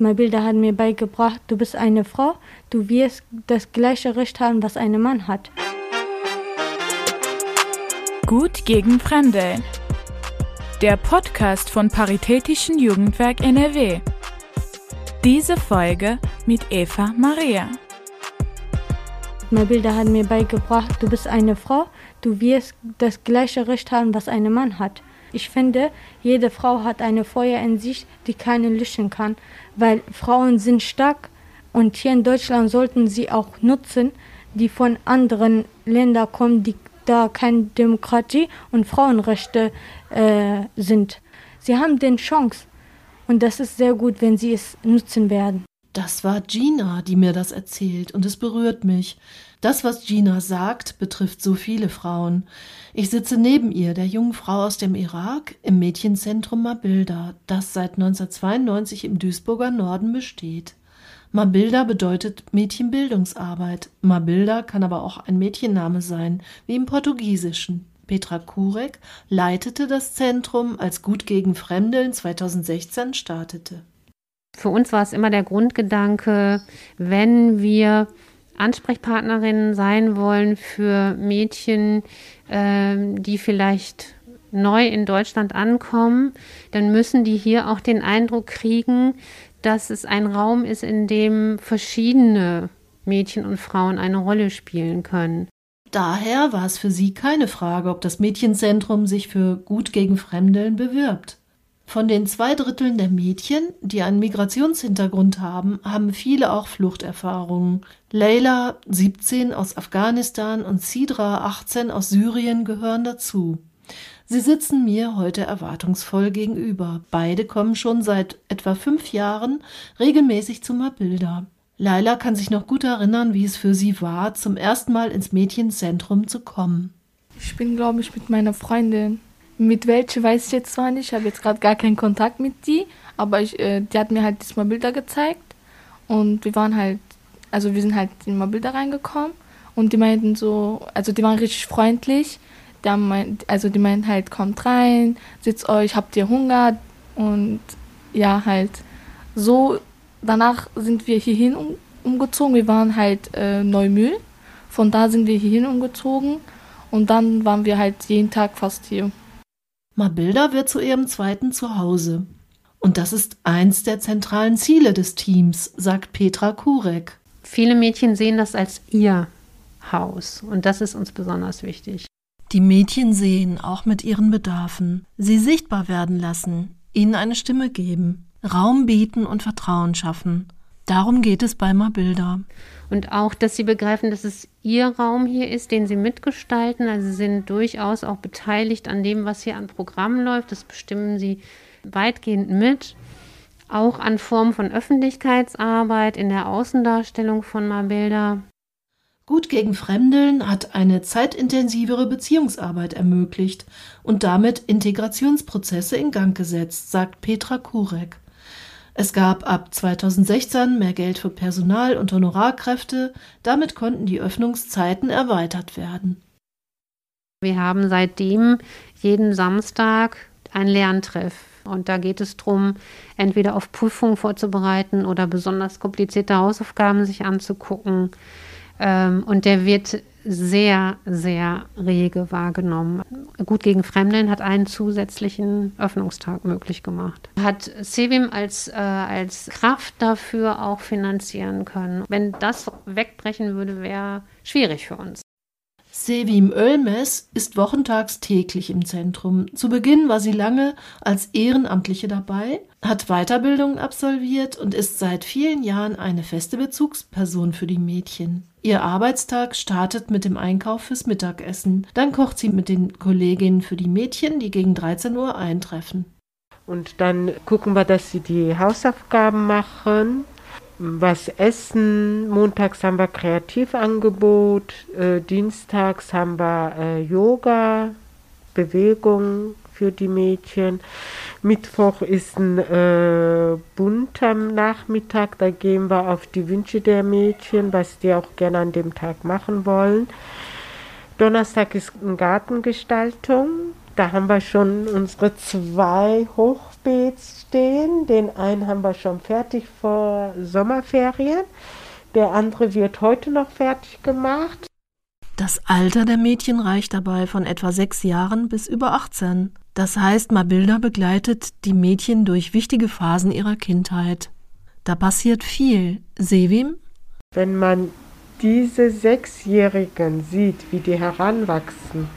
Mabilda hat mir beigebracht, du bist eine Frau, du wirst das gleiche Recht haben, was ein Mann hat. Gut gegen Fremde. Der Podcast von Paritätischen Jugendwerk NRW. Diese Folge mit Eva Maria. Mabilda hat mir beigebracht, du bist eine Frau, du wirst das gleiche Recht haben, was ein Mann hat. Ich finde, jede Frau hat eine Feuer in sich, die keinen löschen kann, weil Frauen sind stark und hier in Deutschland sollten sie auch nutzen, die von anderen Ländern kommen, die da keine Demokratie und Frauenrechte äh, sind. Sie haben den Chance und das ist sehr gut, wenn sie es nutzen werden. Das war Gina, die mir das erzählt, und es berührt mich. Das, was Gina sagt, betrifft so viele Frauen. Ich sitze neben ihr, der jungen Frau aus dem Irak, im Mädchenzentrum Mabilda, das seit 1992 im Duisburger Norden besteht. Mabilda bedeutet Mädchenbildungsarbeit. Mabilda kann aber auch ein Mädchenname sein, wie im Portugiesischen. Petra Kurek leitete das Zentrum, als Gut gegen Fremdeln 2016 startete. Für uns war es immer der Grundgedanke, wenn wir Ansprechpartnerinnen sein wollen für Mädchen, äh, die vielleicht neu in Deutschland ankommen, dann müssen die hier auch den Eindruck kriegen, dass es ein Raum ist, in dem verschiedene Mädchen und Frauen eine Rolle spielen können. Daher war es für sie keine Frage, ob das Mädchenzentrum sich für Gut gegen Fremdeln bewirbt. Von den zwei Dritteln der Mädchen, die einen Migrationshintergrund haben, haben viele auch Fluchterfahrungen. Leila, 17 aus Afghanistan und Sidra, 18 aus Syrien gehören dazu. Sie sitzen mir heute erwartungsvoll gegenüber. Beide kommen schon seit etwa fünf Jahren regelmäßig zu Mabilda. Leila kann sich noch gut erinnern, wie es für sie war, zum ersten Mal ins Mädchenzentrum zu kommen. Ich bin, glaube ich, mit meiner Freundin mit welche weiß ich jetzt zwar nicht, ich habe jetzt gerade gar keinen Kontakt mit die, aber ich, äh, die hat mir halt diesmal Bilder gezeigt. Und wir waren halt, also wir sind halt mal Bilder reingekommen. Und die meinten so, also die waren richtig freundlich, die meint, also die meinten halt, kommt rein, sitzt euch, habt ihr Hunger? Und ja, halt. So, danach sind wir hierhin um, umgezogen, wir waren halt äh, Neumühl, von da sind wir hierhin umgezogen. Und dann waren wir halt jeden Tag fast hier. Mabilda wird zu ihrem zweiten Zuhause. Und das ist eins der zentralen Ziele des Teams, sagt Petra Kurek. Viele Mädchen sehen das als ihr Haus und das ist uns besonders wichtig. Die Mädchen sehen, auch mit ihren Bedarfen, sie sichtbar werden lassen, ihnen eine Stimme geben, Raum bieten und Vertrauen schaffen. Darum geht es bei Mabilda. Und auch, dass sie begreifen, dass es ihr Raum hier ist, den sie mitgestalten. Also sie sind durchaus auch beteiligt an dem, was hier an Programmen läuft. Das bestimmen sie weitgehend mit. Auch an Formen von Öffentlichkeitsarbeit in der Außendarstellung von Mabilda. Gut gegen Fremdeln hat eine zeitintensivere Beziehungsarbeit ermöglicht und damit Integrationsprozesse in Gang gesetzt, sagt Petra Kurek. Es gab ab 2016 mehr Geld für Personal und Honorarkräfte, damit konnten die Öffnungszeiten erweitert werden. Wir haben seitdem jeden Samstag ein Lerntreff. Und da geht es darum, entweder auf Prüfungen vorzubereiten oder besonders komplizierte Hausaufgaben sich anzugucken. Ähm, und der wird sehr, sehr rege wahrgenommen. Gut gegen Fremdeln hat einen zusätzlichen Öffnungstag möglich gemacht. Hat Sevim als, äh, als Kraft dafür auch finanzieren können. Wenn das wegbrechen würde, wäre schwierig für uns. Sevim Ölmes ist wochentags täglich im Zentrum. Zu Beginn war sie lange als Ehrenamtliche dabei, hat Weiterbildungen absolviert und ist seit vielen Jahren eine feste Bezugsperson für die Mädchen. Ihr Arbeitstag startet mit dem Einkauf fürs Mittagessen. Dann kocht sie mit den Kolleginnen für die Mädchen, die gegen 13 Uhr eintreffen. Und dann gucken wir, dass sie die Hausaufgaben machen was essen. Montags haben wir Kreativangebot, äh, dienstags haben wir äh, Yoga, Bewegung für die Mädchen. Mittwoch ist ein äh, bunter Nachmittag, da gehen wir auf die Wünsche der Mädchen, was die auch gerne an dem Tag machen wollen. Donnerstag ist eine Gartengestaltung. Da haben wir schon unsere zwei hoch Hochbeet stehen. Den einen haben wir schon fertig vor Sommerferien. Der andere wird heute noch fertig gemacht. Das Alter der Mädchen reicht dabei von etwa sechs Jahren bis über 18. Das heißt, Mabilda begleitet die Mädchen durch wichtige Phasen ihrer Kindheit. Da passiert viel. Sevim? Wenn man diese Sechsjährigen sieht, wie die heranwachsen,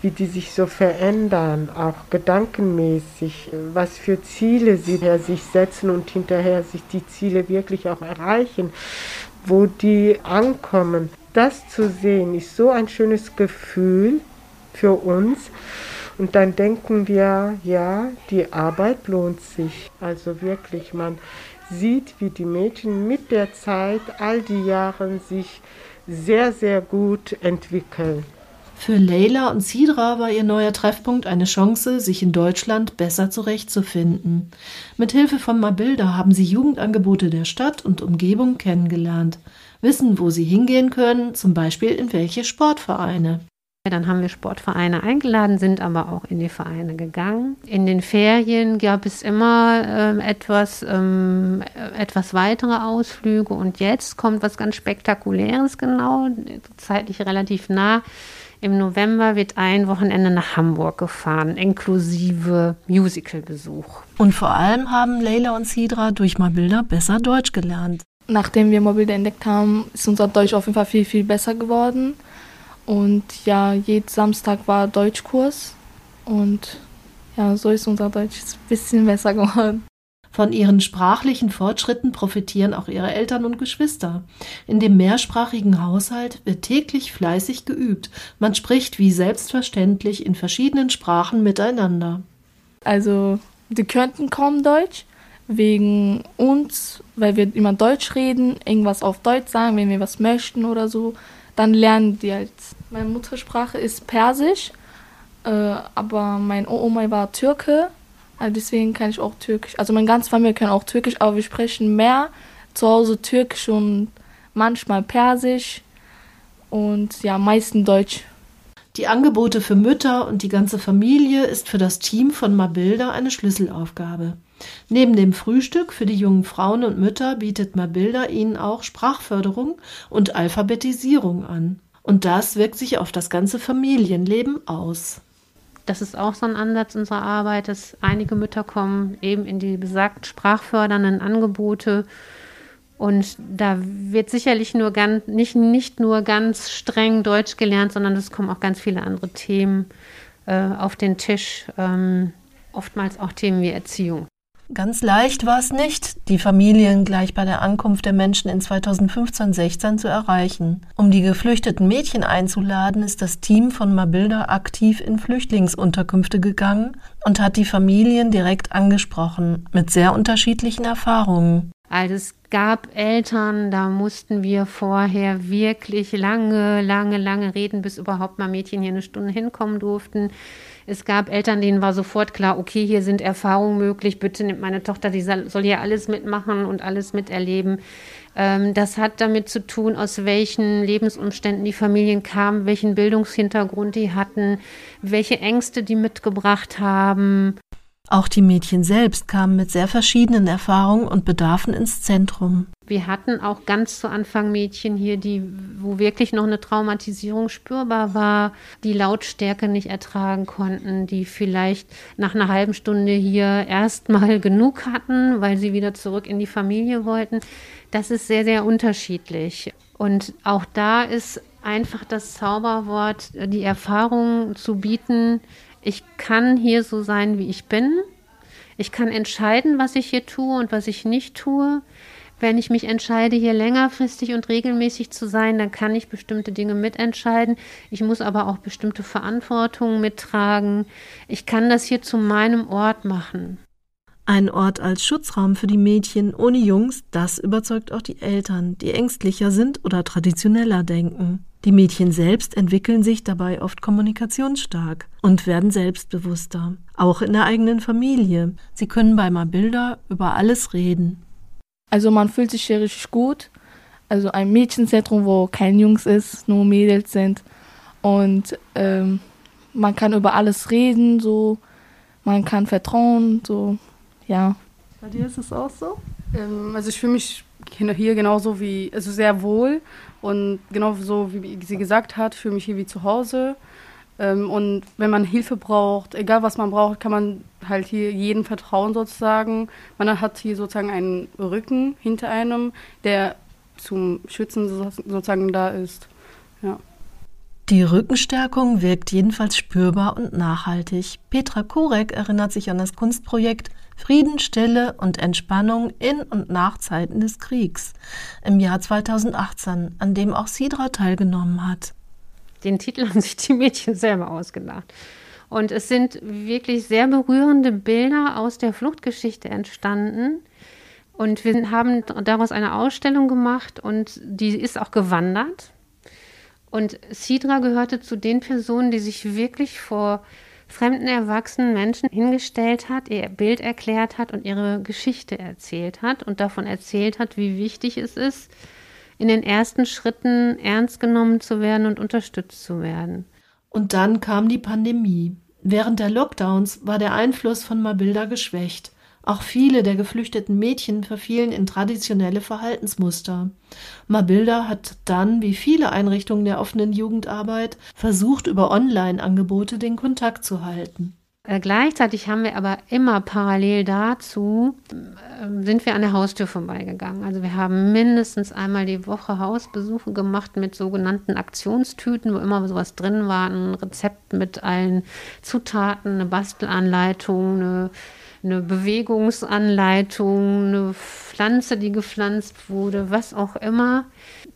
wie die sich so verändern, auch gedankenmäßig, was für Ziele sie sich setzen und hinterher sich die Ziele wirklich auch erreichen, wo die ankommen. Das zu sehen ist so ein schönes Gefühl für uns. Und dann denken wir, ja, die Arbeit lohnt sich. Also wirklich, man sieht, wie die Mädchen mit der Zeit, all die Jahre sich sehr, sehr gut entwickeln. Für Leila und Sidra war ihr neuer Treffpunkt eine Chance, sich in Deutschland besser zurechtzufinden. Mit Hilfe von Mabilda haben sie Jugendangebote der Stadt und Umgebung kennengelernt, wissen, wo sie hingehen können, zum Beispiel in welche Sportvereine. Dann haben wir Sportvereine eingeladen, sind aber auch in die Vereine gegangen. In den Ferien gab es immer ähm, etwas, ähm, etwas weitere Ausflüge und jetzt kommt was ganz Spektakuläres genau, zeitlich relativ nah. Im November wird ein Wochenende nach Hamburg gefahren, inklusive Musicalbesuch. Und vor allem haben Leila und Sidra durch Mobilder besser Deutsch gelernt. Nachdem wir Mobilder entdeckt haben, ist unser Deutsch auf jeden Fall viel, viel besser geworden. Und ja, jeden Samstag war Deutschkurs. Und ja, so ist unser Deutsch ein bisschen besser geworden. Von ihren sprachlichen Fortschritten profitieren auch ihre Eltern und Geschwister. In dem mehrsprachigen Haushalt wird täglich fleißig geübt. Man spricht wie selbstverständlich in verschiedenen Sprachen miteinander. Also, die könnten kaum Deutsch, wegen uns, weil wir immer Deutsch reden, irgendwas auf Deutsch sagen, wenn wir was möchten oder so dann lernen die halt. Meine Muttersprache ist Persisch, äh, aber mein Oma war Türke, also deswegen kann ich auch Türkisch. Also meine ganze Familie kann auch Türkisch, aber wir sprechen mehr zu Hause Türkisch und manchmal Persisch und ja, meistens Deutsch. Die Angebote für Mütter und die ganze Familie ist für das Team von Mabilda eine Schlüsselaufgabe. Neben dem Frühstück für die jungen Frauen und Mütter bietet Mabilda ihnen auch Sprachförderung und Alphabetisierung an. Und das wirkt sich auf das ganze Familienleben aus. Das ist auch so ein Ansatz unserer Arbeit, dass einige Mütter kommen eben in die besagt sprachfördernden Angebote. Und da wird sicherlich nur ganz, nicht, nicht nur ganz streng Deutsch gelernt, sondern es kommen auch ganz viele andere Themen äh, auf den Tisch. Ähm, oftmals auch Themen wie Erziehung. Ganz leicht war es nicht, die Familien gleich bei der Ankunft der Menschen in 2015-16 zu erreichen. Um die geflüchteten Mädchen einzuladen, ist das Team von Mabilda aktiv in Flüchtlingsunterkünfte gegangen und hat die Familien direkt angesprochen, mit sehr unterschiedlichen Erfahrungen. Also es gab Eltern, da mussten wir vorher wirklich lange, lange, lange reden, bis überhaupt mal Mädchen hier eine Stunde hinkommen durften. Es gab Eltern, denen war sofort klar, okay, hier sind Erfahrungen möglich, bitte nimmt meine Tochter, die soll hier alles mitmachen und alles miterleben. Ähm, das hat damit zu tun, aus welchen Lebensumständen die Familien kamen, welchen Bildungshintergrund die hatten, welche Ängste die mitgebracht haben. Auch die Mädchen selbst kamen mit sehr verschiedenen Erfahrungen und Bedarfen ins Zentrum. Wir hatten auch ganz zu Anfang Mädchen hier, die, wo wirklich noch eine Traumatisierung spürbar war, die Lautstärke nicht ertragen konnten, die vielleicht nach einer halben Stunde hier erstmal genug hatten, weil sie wieder zurück in die Familie wollten. Das ist sehr, sehr unterschiedlich. Und auch da ist einfach das Zauberwort, die Erfahrung zu bieten, ich kann hier so sein, wie ich bin. Ich kann entscheiden, was ich hier tue und was ich nicht tue. Wenn ich mich entscheide, hier längerfristig und regelmäßig zu sein, dann kann ich bestimmte Dinge mitentscheiden. Ich muss aber auch bestimmte Verantwortungen mittragen. Ich kann das hier zu meinem Ort machen. Ein Ort als Schutzraum für die Mädchen ohne Jungs, das überzeugt auch die Eltern, die ängstlicher sind oder traditioneller denken. Die Mädchen selbst entwickeln sich dabei oft kommunikationsstark und werden selbstbewusster, auch in der eigenen Familie. Sie können bei Mabilda über alles reden. Also man fühlt sich hier richtig gut. Also ein Mädchenzentrum, wo kein Jungs ist, nur Mädels sind. Und ähm, man kann über alles reden, so man kann vertrauen, so, ja. Bei dir ist es auch so? Ähm, also ich fühle mich hier genauso wie, also sehr wohl und genauso wie sie gesagt hat, fühle mich hier wie zu Hause. Ähm, und wenn man Hilfe braucht, egal was man braucht, kann man halt hier jedem vertrauen sozusagen. Man hat hier sozusagen einen Rücken hinter einem, der zum Schützen sozusagen da ist. Ja. Die Rückenstärkung wirkt jedenfalls spürbar und nachhaltig. Petra Kurek erinnert sich an das Kunstprojekt Frieden, Stille und Entspannung in und nach Zeiten des Kriegs im Jahr 2018, an dem auch Sidra teilgenommen hat. Den Titel haben sich die Mädchen selber ausgedacht. Und es sind wirklich sehr berührende Bilder aus der Fluchtgeschichte entstanden. Und wir haben daraus eine Ausstellung gemacht und die ist auch gewandert. Und Sidra gehörte zu den Personen, die sich wirklich vor fremden erwachsenen Menschen hingestellt hat, ihr Bild erklärt hat und ihre Geschichte erzählt hat und davon erzählt hat, wie wichtig es ist, in den ersten Schritten ernst genommen zu werden und unterstützt zu werden. Und dann kam die Pandemie. Während der Lockdowns war der Einfluss von Mabilda geschwächt. Auch viele der geflüchteten Mädchen verfielen in traditionelle Verhaltensmuster. Mabilda hat dann, wie viele Einrichtungen der offenen Jugendarbeit, versucht, über Online-Angebote den Kontakt zu halten. Äh, gleichzeitig haben wir aber immer parallel dazu, äh, sind wir an der Haustür vorbeigegangen. Also wir haben mindestens einmal die Woche Hausbesuche gemacht mit sogenannten Aktionstüten, wo immer sowas drin war, ein Rezept mit allen Zutaten, eine Bastelanleitung, eine eine Bewegungsanleitung, eine Pflanze, die gepflanzt wurde, was auch immer,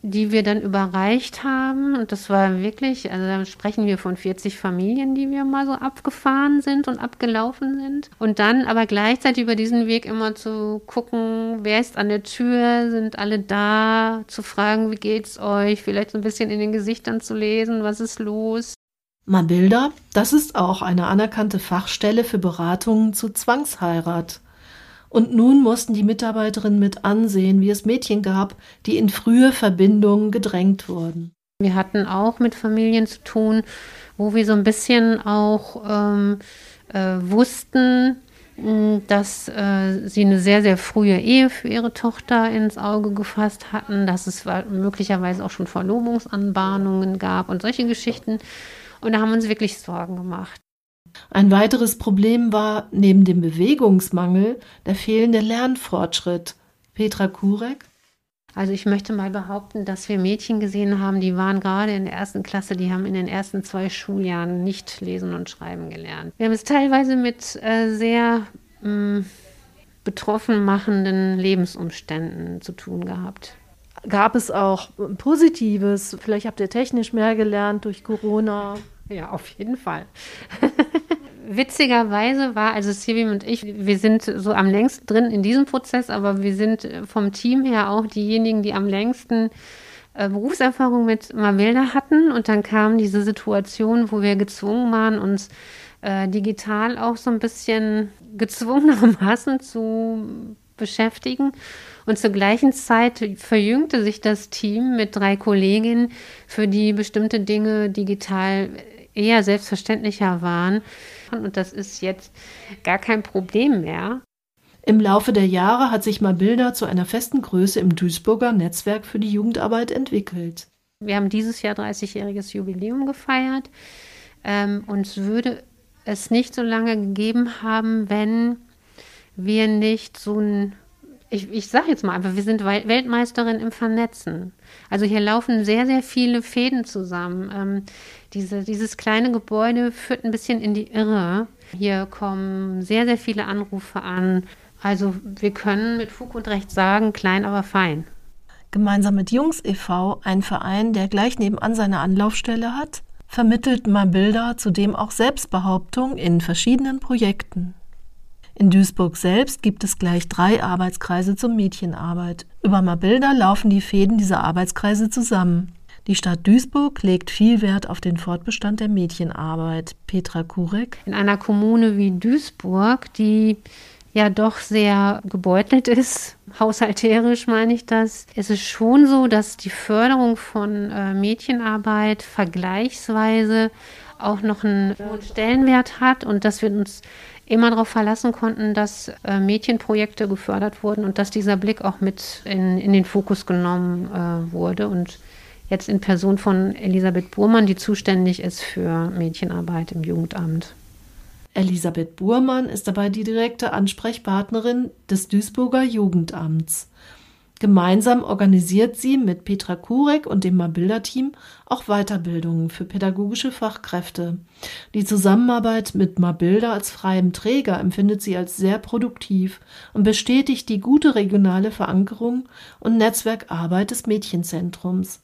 die wir dann überreicht haben. Und das war wirklich, also da sprechen wir von 40 Familien, die wir mal so abgefahren sind und abgelaufen sind. Und dann aber gleichzeitig über diesen Weg immer zu gucken, wer ist an der Tür, sind alle da, zu fragen, wie geht's euch, vielleicht so ein bisschen in den Gesichtern zu lesen, was ist los. Mabilda, das ist auch eine anerkannte Fachstelle für Beratungen zu Zwangsheirat. Und nun mussten die Mitarbeiterinnen mit ansehen, wie es Mädchen gab, die in frühe Verbindungen gedrängt wurden. Wir hatten auch mit Familien zu tun, wo wir so ein bisschen auch ähm, äh, wussten, dass äh, sie eine sehr, sehr frühe Ehe für ihre Tochter ins Auge gefasst hatten, dass es möglicherweise auch schon Verlobungsanbahnungen gab und solche Geschichten. Und da haben wir uns wirklich Sorgen gemacht. Ein weiteres Problem war neben dem Bewegungsmangel der fehlende Lernfortschritt. Petra Kurek? Also ich möchte mal behaupten, dass wir Mädchen gesehen haben, die waren gerade in der ersten Klasse, die haben in den ersten zwei Schuljahren nicht lesen und schreiben gelernt. Wir haben es teilweise mit äh, sehr mh, mm, betroffen machenden Lebensumständen zu tun gehabt. Gab es auch Positives? Vielleicht habt ihr technisch mehr gelernt durch Corona. Ja, auf jeden Fall. Witzigerweise war also Sibi und ich, wir sind so am längsten drin in diesem Prozess, aber wir sind vom Team her auch diejenigen, die am längsten äh, Berufserfahrung mit Mavilda hatten. Und dann kam diese Situation, wo wir gezwungen waren, uns äh, digital auch so ein bisschen gezwungenermaßen zu beschäftigen. Und zur gleichen Zeit verjüngte sich das Team mit drei Kolleginnen, für die bestimmte Dinge digital eher selbstverständlicher waren. Und das ist jetzt gar kein Problem mehr. Im Laufe der Jahre hat sich Mabilda zu einer festen Größe im Duisburger Netzwerk für die Jugendarbeit entwickelt. Wir haben dieses Jahr 30-jähriges Jubiläum gefeiert. Ähm, uns würde es nicht so lange gegeben haben, wenn wir nicht so ein ich, ich sage jetzt mal einfach, wir sind Weltmeisterin im Vernetzen. Also hier laufen sehr, sehr viele Fäden zusammen. Ähm, diese, dieses kleine Gebäude führt ein bisschen in die Irre. Hier kommen sehr, sehr viele Anrufe an. Also wir können mit Fug und Recht sagen, klein, aber fein. Gemeinsam mit Jungs e.V., ein Verein, der gleich nebenan seine Anlaufstelle hat, vermittelt Mabilda zudem auch Selbstbehauptung in verschiedenen Projekten. In Duisburg selbst gibt es gleich drei Arbeitskreise zur Mädchenarbeit. Über Mabilda laufen die Fäden dieser Arbeitskreise zusammen. Die Stadt Duisburg legt viel Wert auf den Fortbestand der Mädchenarbeit. Petra Kurek. In einer Kommune wie Duisburg, die ja doch sehr gebeutelt ist, haushalterisch meine ich das, ist es schon so, dass die Förderung von äh, Mädchenarbeit vergleichsweise auch noch einen hohen Stellenwert hat und dass wir uns immer darauf verlassen konnten, dass äh, Mädchenprojekte gefördert wurden und dass dieser Blick auch mit in, in den Fokus genommen äh, wurde. Und jetzt in Person von Elisabeth Burmann, die zuständig ist für Mädchenarbeit im Jugendamt. Elisabeth Burmann ist dabei die direkte Ansprechpartnerin des Duisburger Jugendamts. Gemeinsam organisiert sie mit Petra Kurek und dem Mabilda-Team auch Weiterbildungen für pädagogische Fachkräfte. Die Zusammenarbeit mit Mabilda als freiem Träger empfindet sie als sehr produktiv und bestätigt die gute regionale Verankerung und Netzwerkarbeit des Mädchenzentrums.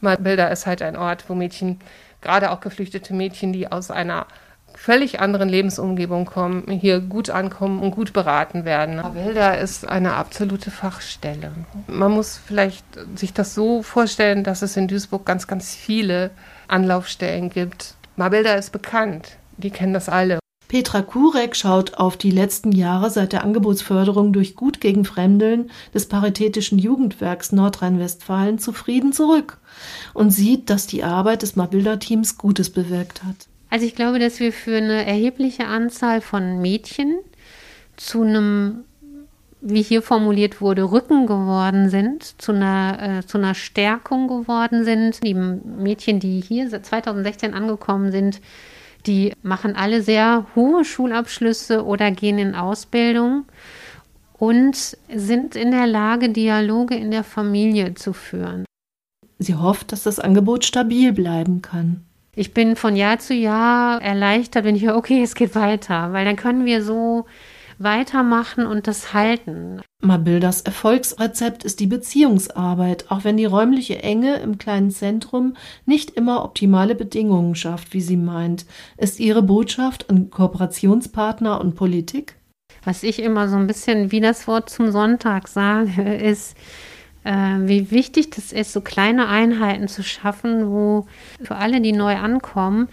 Mabilda ist halt ein Ort, wo Mädchen, gerade auch geflüchtete Mädchen, die aus einer völlig anderen Lebensumgebung kommen, hier gut ankommen und gut beraten werden. Wilda ist eine absolute Fachstelle. Man muss vielleicht sich das so vorstellen, dass es in Duisburg ganz, ganz viele Anlaufstellen gibt. Mabilda ist bekannt, die kennen das alle. Petra Kurek schaut auf die letzten Jahre seit der Angebotsförderung durch Gut gegen Fremdeln des Paritätischen Jugendwerks Nordrhein-Westfalen zufrieden zurück und sieht, dass die Arbeit des Mabilda-Teams Gutes bewirkt hat. Also ich glaube, dass wir für eine erhebliche Anzahl von Mädchen zu einem, wie hier formuliert wurde, Rücken geworden sind, zu einer, äh, zu einer Stärkung geworden sind. Die Mädchen, die hier seit 2016 angekommen sind, die machen alle sehr hohe Schulabschlüsse oder gehen in Ausbildung und sind in der Lage, Dialoge in der Familie zu führen. Sie hofft, dass das Angebot stabil bleiben kann ich bin von Jahr zu Jahr erleichtert, wenn ich höre, okay, es geht weiter, weil dann können wir so weitermachen und das halten. Mabildas Erfolgsrezept ist die Beziehungsarbeit, auch wenn die räumliche Enge im kleinen Zentrum nicht immer optimale Bedingungen schafft, wie sie meint. Ist ihre Botschaft an Kooperationspartner und Politik? Was ich immer so ein bisschen wie das Wort zum Sonntag sage, ist, wie wichtig das ist, so kleine Einheiten zu schaffen, wo für alle, die neu ankommen,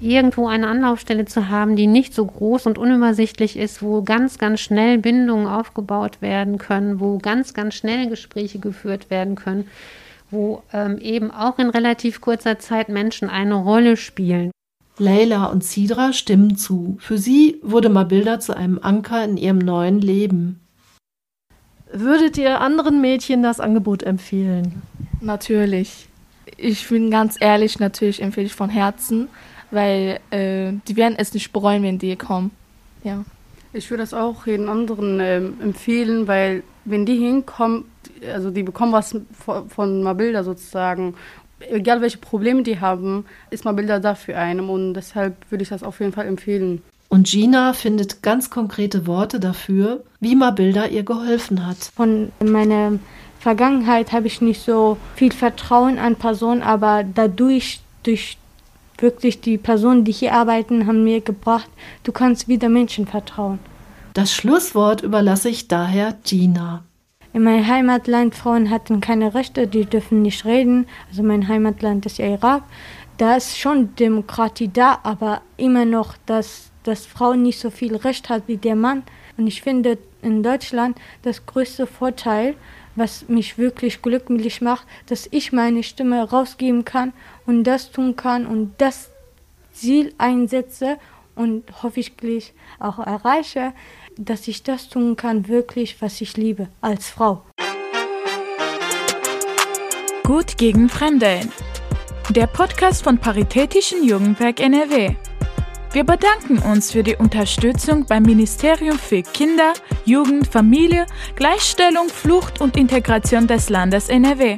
irgendwo eine Anlaufstelle zu haben, die nicht so groß und unübersichtlich ist, wo ganz, ganz schnell Bindungen aufgebaut werden können, wo ganz, ganz schnell Gespräche geführt werden können, wo ähm, eben auch in relativ kurzer Zeit Menschen eine Rolle spielen. Leila und Sidra stimmen zu. Für sie wurde Mabilda zu einem Anker in ihrem neuen Leben. Würdet ihr anderen Mädchen das Angebot empfehlen? Natürlich. Ich bin ganz ehrlich, natürlich empfehle ich von Herzen, weil äh, die werden es nicht bereuen, wenn die kommen. Ja. Ich würde das auch jeden anderen äh, empfehlen, weil wenn die hinkommen, also die bekommen was von, von Mabilda sozusagen. Egal welche Probleme die haben, ist Mabilda da für einen und deshalb würde ich das auf jeden Fall empfehlen. Und Gina findet ganz konkrete Worte dafür, wie Mabilda ihr geholfen hat. Von meiner Vergangenheit habe ich nicht so viel Vertrauen an Personen, aber dadurch, durch wirklich die Personen, die hier arbeiten, haben mir gebracht, du kannst wieder Menschen vertrauen. Das Schlusswort überlasse ich daher Gina. In meinem Heimatland Frauen hatten keine Rechte, die dürfen nicht reden. Also mein Heimatland ist ja Irak. Da ist schon Demokratie da, aber immer noch, dass dass Frau nicht so viel Recht hat wie der Mann. Und ich finde in Deutschland das größte Vorteil, was mich wirklich glücklich macht, dass ich meine Stimme rausgeben kann und das tun kann und das Ziel einsetze und hoffentlich auch erreiche, dass ich das tun kann, wirklich, was ich liebe, als Frau. Gut gegen Fremdeln. Der Podcast von Paritätischen Jugendwerk NRW. Wir bedanken uns für die Unterstützung beim Ministerium für Kinder, Jugend, Familie, Gleichstellung, Flucht und Integration des Landes NRW.